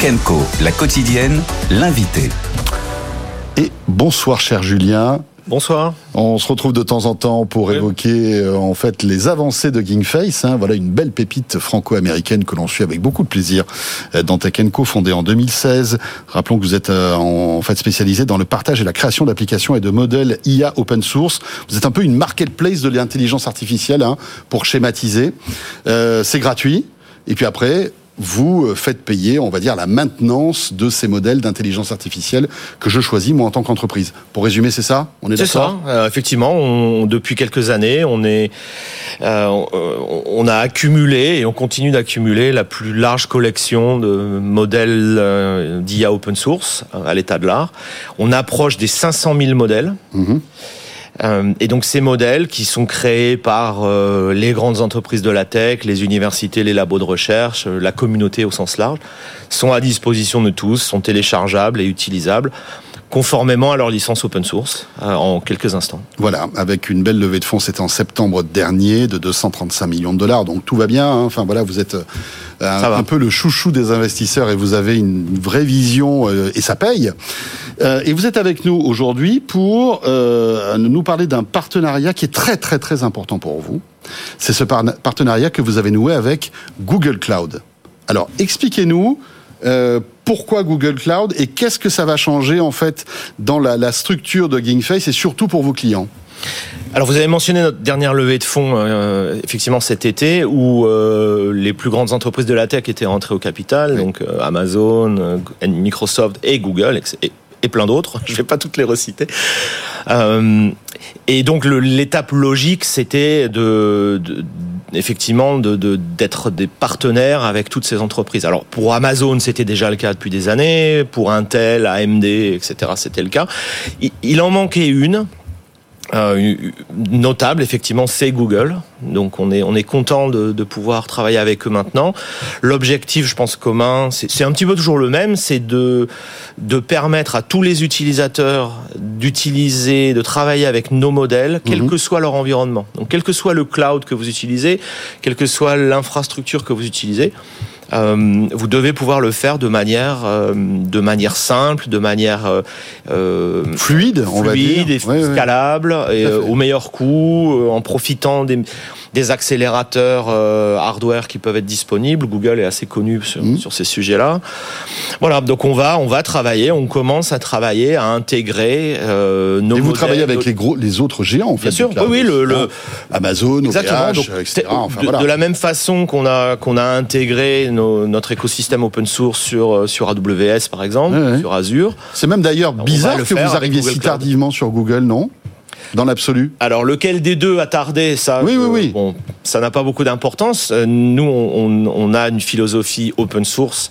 Kenco, la quotidienne, l'invité. Et bonsoir cher Julien. Bonsoir. On se retrouve de temps en temps pour évoquer euh, en fait les avancées de Gingface. Hein. Voilà une belle pépite franco-américaine que l'on suit avec beaucoup de plaisir euh, dans Tech Co, fondée en 2016. Rappelons que vous êtes euh, en, fait spécialisé dans le partage et la création d'applications et de modèles IA open source. Vous êtes un peu une marketplace de l'intelligence artificielle hein, pour schématiser. Euh, C'est gratuit. Et puis après, vous euh, faites payer, on va dire, la maintenance de ces modèles d'intelligence artificielle que je choisis moi en tant qu'entreprise. Pour résumer, c'est ça On est, c'est ça. Euh, effectivement, on, depuis quelques années, on est, euh, on, a accumulé et on continue d'accumuler la plus large collection de modèles euh, d'IA open source à l'état de l'art. On approche des 500 000 modèles. Mmh. Euh, et donc ces modèles qui sont créés par euh, les grandes entreprises de la tech, les universités, les labos de recherche, euh, la communauté au sens large, sont à disposition de tous, sont téléchargeables et utilisables conformément à leur licence open source en quelques instants. Voilà, avec une belle levée de fonds, c'était en septembre dernier de 235 millions de dollars, donc tout va bien. Hein. Enfin voilà, vous êtes un, peu le chouchou des investisseurs et vous avez une vraie vision et ça paye. Euh, et vous êtes avec nous aujourd'hui pour euh, nous parler d'un partenariat qui est très très très important pour vous. C'est ce partenariat que vous avez noué avec Google Cloud. Alors expliquez-nous euh, pourquoi Google Cloud et qu'est-ce que ça va changer en fait dans la, la structure de Gingface et surtout pour vos clients? Alors vous avez mentionné notre dernière levée de fonds, euh, effectivement cet été, où euh, les plus grandes entreprises de la tech étaient rentrées au capital, donc euh, Amazon, Microsoft et Google, et, et plein d'autres. Je vais pas toutes les reciter. Et donc l'étape logique, c'était de, de, effectivement d'être de, des partenaires avec toutes ces entreprises. Alors pour Amazon, c'était déjà le cas depuis des années. Pour Intel, AMD, etc., c'était le cas. Il en manquait une euh, notable, effectivement, c'est Google. Donc on est on est content de, de pouvoir travailler avec eux maintenant. L'objectif, je pense commun, c'est un petit peu toujours le même, c'est de de permettre à tous les utilisateurs d'utiliser, de travailler avec nos modèles, quel mhm. que soit leur environnement. Donc quel que soit le cloud que vous utilisez, quelle que soit l'infrastructure que vous utilisez. Euh, vous devez pouvoir le faire de manière, euh, de manière simple, de manière euh, fluide, on va dire. et scalable, et, au meilleur coût, en profitant des des accélérateurs euh, hardware qui peuvent être disponibles. Google est assez connu sur, mmh. sur ces sujets-là. Voilà, donc on va, on va travailler, on commence à travailler, à intégrer euh, nos. Et vous travaillez avec les gros, les autres géants, en fait. Bien sûr, oui, le, le, Amazon, Exactement. OVH, etc. Enfin, de, voilà. de, la même façon qu'on a qu'on a intégré nos, notre écosystème open source sur euh, sur AWS par exemple, ouais, ouais. sur Azure. C'est même d'ailleurs bizarre que vous arriviez si tardivement sur Google, non? Dans l'absolu Alors lequel des deux a tardé Ça, oui, oui, oui. Bon, ça n'a pas beaucoup d'importance. Euh, nous, on, on, a une philosophie open source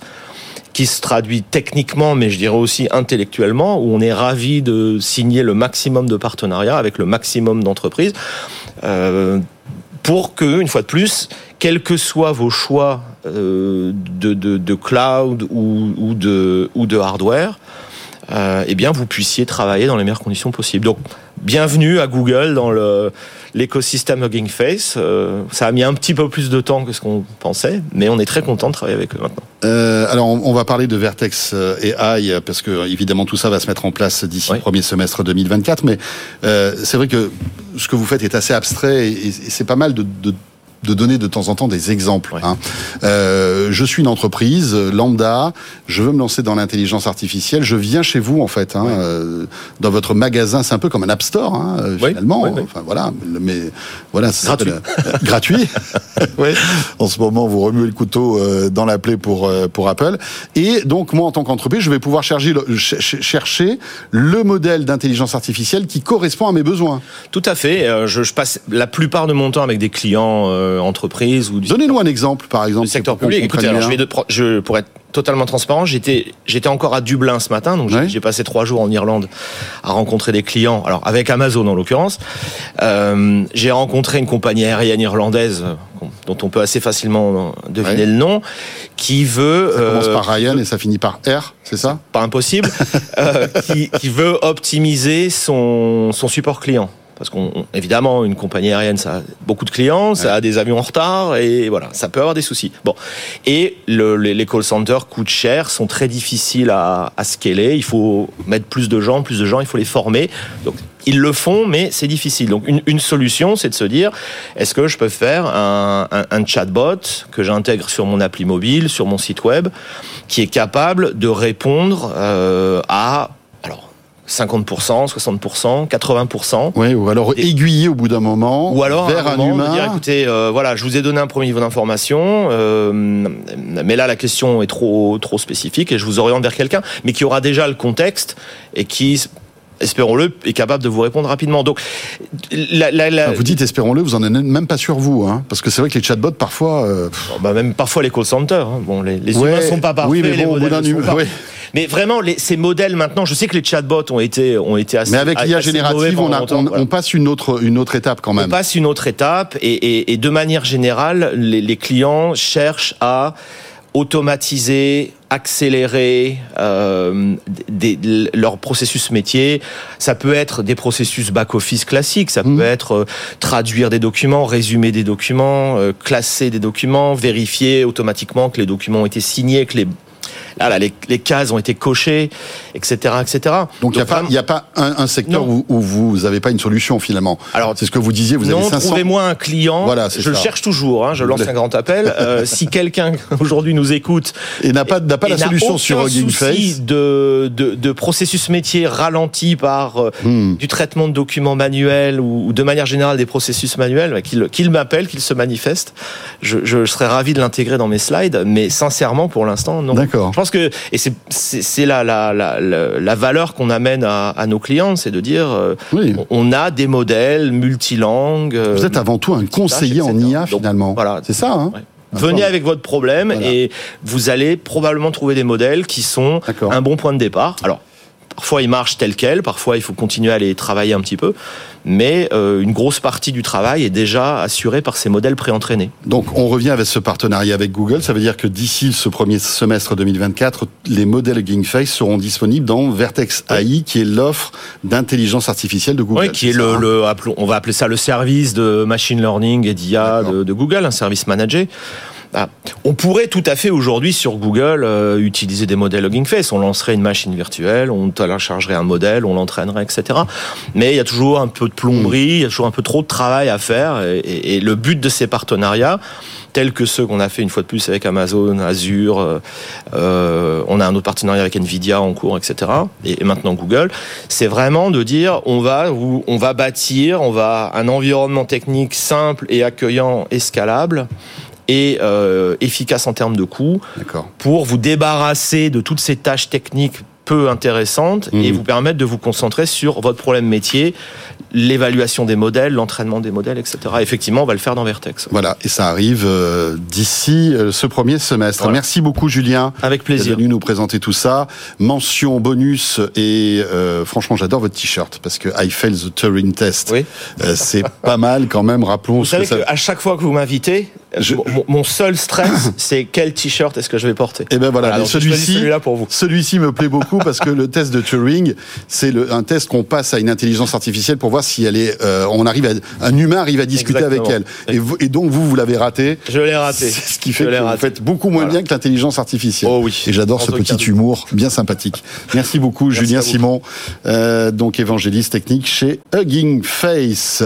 qui se traduit techniquement, mais je dirais aussi intellectuellement, où on est ravi de signer le maximum de partenariats avec le maximum d'entreprises, euh, pour que, une fois de plus, quels que soient vos choix euh, de, de, de, cloud ou, ou, de, ou de hardware, euh, eh bien, vous puissiez travailler dans les meilleures conditions possibles. Donc, bienvenue à Google dans le l'écosystème Hugging Face. Euh, ça a mis un petit peu plus de temps que ce qu'on pensait, mais on est très content de travailler avec eux maintenant. Euh, alors, on, va parler de Vertex et AI parce que évidemment tout ça va se mettre en place d'ici oui. le premier semestre 2024. Mais euh, c'est vrai que ce que vous faites est assez abstrait et, et c'est pas mal de, de de donner de temps en temps des exemples. Ouais. Hein. Euh, je suis une entreprise lambda, je veux me lancer dans l'intelligence artificielle, je viens chez vous en fait, hein, ouais. euh, dans votre magasin, c'est un peu comme un app store hein, finalement. Enfin voilà, mais voilà, c'est gratuit. Euh, gratuit. En ce moment, vous remuez le couteau euh, dans la plaie pour euh, pour Apple. Et donc moi, en tant qu'entreprise, je vais pouvoir chercher le, chercher le modèle d'intelligence artificielle qui correspond à mes besoins. Tout à fait. Euh, je, je, passe la plupart de mon temps avec des clients entreprises ou du Donnez-nous un exemple, par exemple. Du secteur public. Écoutez, alors, je, vais de, je, pour être totalement transparent, j'étais j'étais encore à Dublin ce matin, donc j'ai passé trois jours en Irlande à rencontrer des clients. Alors avec Amazon en l'occurrence, euh, j'ai rencontré une compagnie aérienne irlandaise dont on peut assez facilement deviner ouais. le nom, qui veut. Ça commence euh, par Ryan et ça finit par R, c'est ça? Pas impossible. euh, qui, qui veut optimiser son son support client. Parce qu'on évidemment une compagnie aérienne ça a beaucoup de clients, ça a des avions en retard et voilà, ça peut avoir des soucis. Bon, et le, les, call centers coûtent cher, sont très difficiles à, à scaler. Il faut mettre plus de gens, plus de gens, il faut les former. Donc ils le font, mais c'est difficile. Donc une, une solution, c'est de se dire, est-ce que je peux faire un, un, un chatbot que j'intègre sur mon appli mobile, sur mon site web, qui est capable de répondre euh, à 50%, 60%, 80%. Oui, ou alors aiguiller au bout d'un moment ou alors vers un, moment, dire écoutez, euh, voilà, je vous ai donné un premier niveau d'information, euh, mais là la question est trop trop spécifique et je vous oriente vers quelqu'un, mais qui aura déjà le contexte et qui espérons-le, est capable de vous répondre rapidement. Donc, la, la, la... vous dites espérons-le, vous en êtes même pas sûr vous, hein, parce que c'est vrai que les chatbots parfois, euh... bah, même parfois les call centers. Hein. Bon, les, les ouais, humains sont pas parfaits, oui, mais bon, les modèles sont pas... Mais vraiment, les, ces modèles maintenant, je sais que les chatbots ont été, ont été assez. Mais avec l'IA générative, on, a, on, voilà. on, passe une autre, une autre étape quand même. On passe une autre étape, et, et, et de manière générale, les, les clients cherchent à automatiser, accélérer euh, des, leur processus métier. Ça peut être des processus back-office classiques, ça mmh. peut être euh, traduire des documents, résumer des documents, euh, classer des documents, vérifier automatiquement que les documents ont été signés, que les là, là les, les, cases ont été cochées, etc., etc. Donc il n'y a, pas, y a pas un, un secteur où, où, vous n'avez pas une solution finalement. Alors c'est ce que vous disiez. Vous non, avez 500. trouvez-moi un client. Voilà, je ça. le cherche toujours. Hein, je lance un grand appel. Euh, si quelqu'un aujourd'hui nous écoute et n'a pas n'a pas la solution sur Hugging Face de, de, de processus métier ralenti par euh, hmm. du traitement de documents manuels ou, ou, de manière générale des processus manuels, bah, qu'il qu m'appelle, qu'il se manifeste. Je, je serais ravi de l'intégrer dans mes slides, mais sincèrement pour l'instant non. D'accord. Pense que et c'est la, la, la, la, valeur qu'on amène à, à, nos clients, c'est de dire euh, on a des modèles multilangues. Vous êtes avant tout un conseiller en IA finalement. Donc, voilà, c'est ça. Hein ouais. Venez avec votre problème voilà. et vous allez probablement trouver des modèles qui sont un bon point de départ. Alors, Parfois, ils marchent tel quel, parfois, il faut continuer à les travailler un petit peu, mais euh, une grosse partie du travail est déjà assurée par ces modèles préentraînés. Donc, on revient avec ce partenariat avec Google. Ça veut dire que d'ici ce premier semestre 2024, les modèles Face seront disponibles dans Vertex AI, qui est l'offre d'intelligence artificielle de Google. Oui, qui est, est le, le, on va appeler ça le service de machine learning et d'IA de, de Google, un service managé. Ah. On pourrait tout à fait aujourd'hui sur Google euh, utiliser des modèles Hugging Face. On lancerait une machine virtuelle, on téléchargerait un modèle, on l'entraînerait, etc. Mais il y a toujours un peu de plomberie, il y a toujours un peu trop de travail à faire. Et, le but de ces partenariats, tels que ceux qu'on a fait une fois de plus avec Amazon, Azure, euh, euh, on a un autre partenariat avec Nvidia en cours, etc. Et, et maintenant Google, c'est vraiment de dire on va on va bâtir, on va un environnement technique simple et accueillant, et scalable et euh, efficace en termes de coûts pour vous débarrasser de toutes ces tâches techniques peu intéressantes mmh. et vous permettre de vous concentrer sur votre problème métier, l'évaluation des modèles, l'entraînement des modèles, etc. Effectivement, on va le faire dans Vertex. Voilà, et ça arrive euh, d'ici euh, ce premier semestre. Voilà. Merci beaucoup, Julien. Avec plaisir. D'être venu nous présenter tout ça. Mention bonus et euh, franchement, j'adore votre t-shirt parce que I failed the Turing test. Oui. C'est pas mal quand même. Rappelons. Vous savez que ça... à chaque fois que vous m'invitez, je... mon, mon, seul stress, c'est quel t-shirt est-ce que je vais porter. Et eh ben voilà, celui-ci, celui-là pour vous. Celui-ci me plaît beaucoup parce que le test de Turing, c'est un test qu'on passe à une intelligence artificielle pour voir si elle est, euh, on arrive à, un humain arrive à discuter Exactement. avec elle. Et, vous, et, donc vous, vous l'avez raté. Je l'ai raté. C'est ce qui fait je que vous faites beaucoup moins voilà. bien que l'intelligence artificielle. Oh oui. Et j'adore ce petit humour bien sympathique. Merci beaucoup, Merci Julien Simon, euh, donc évangéliste technique chez Hugging Face.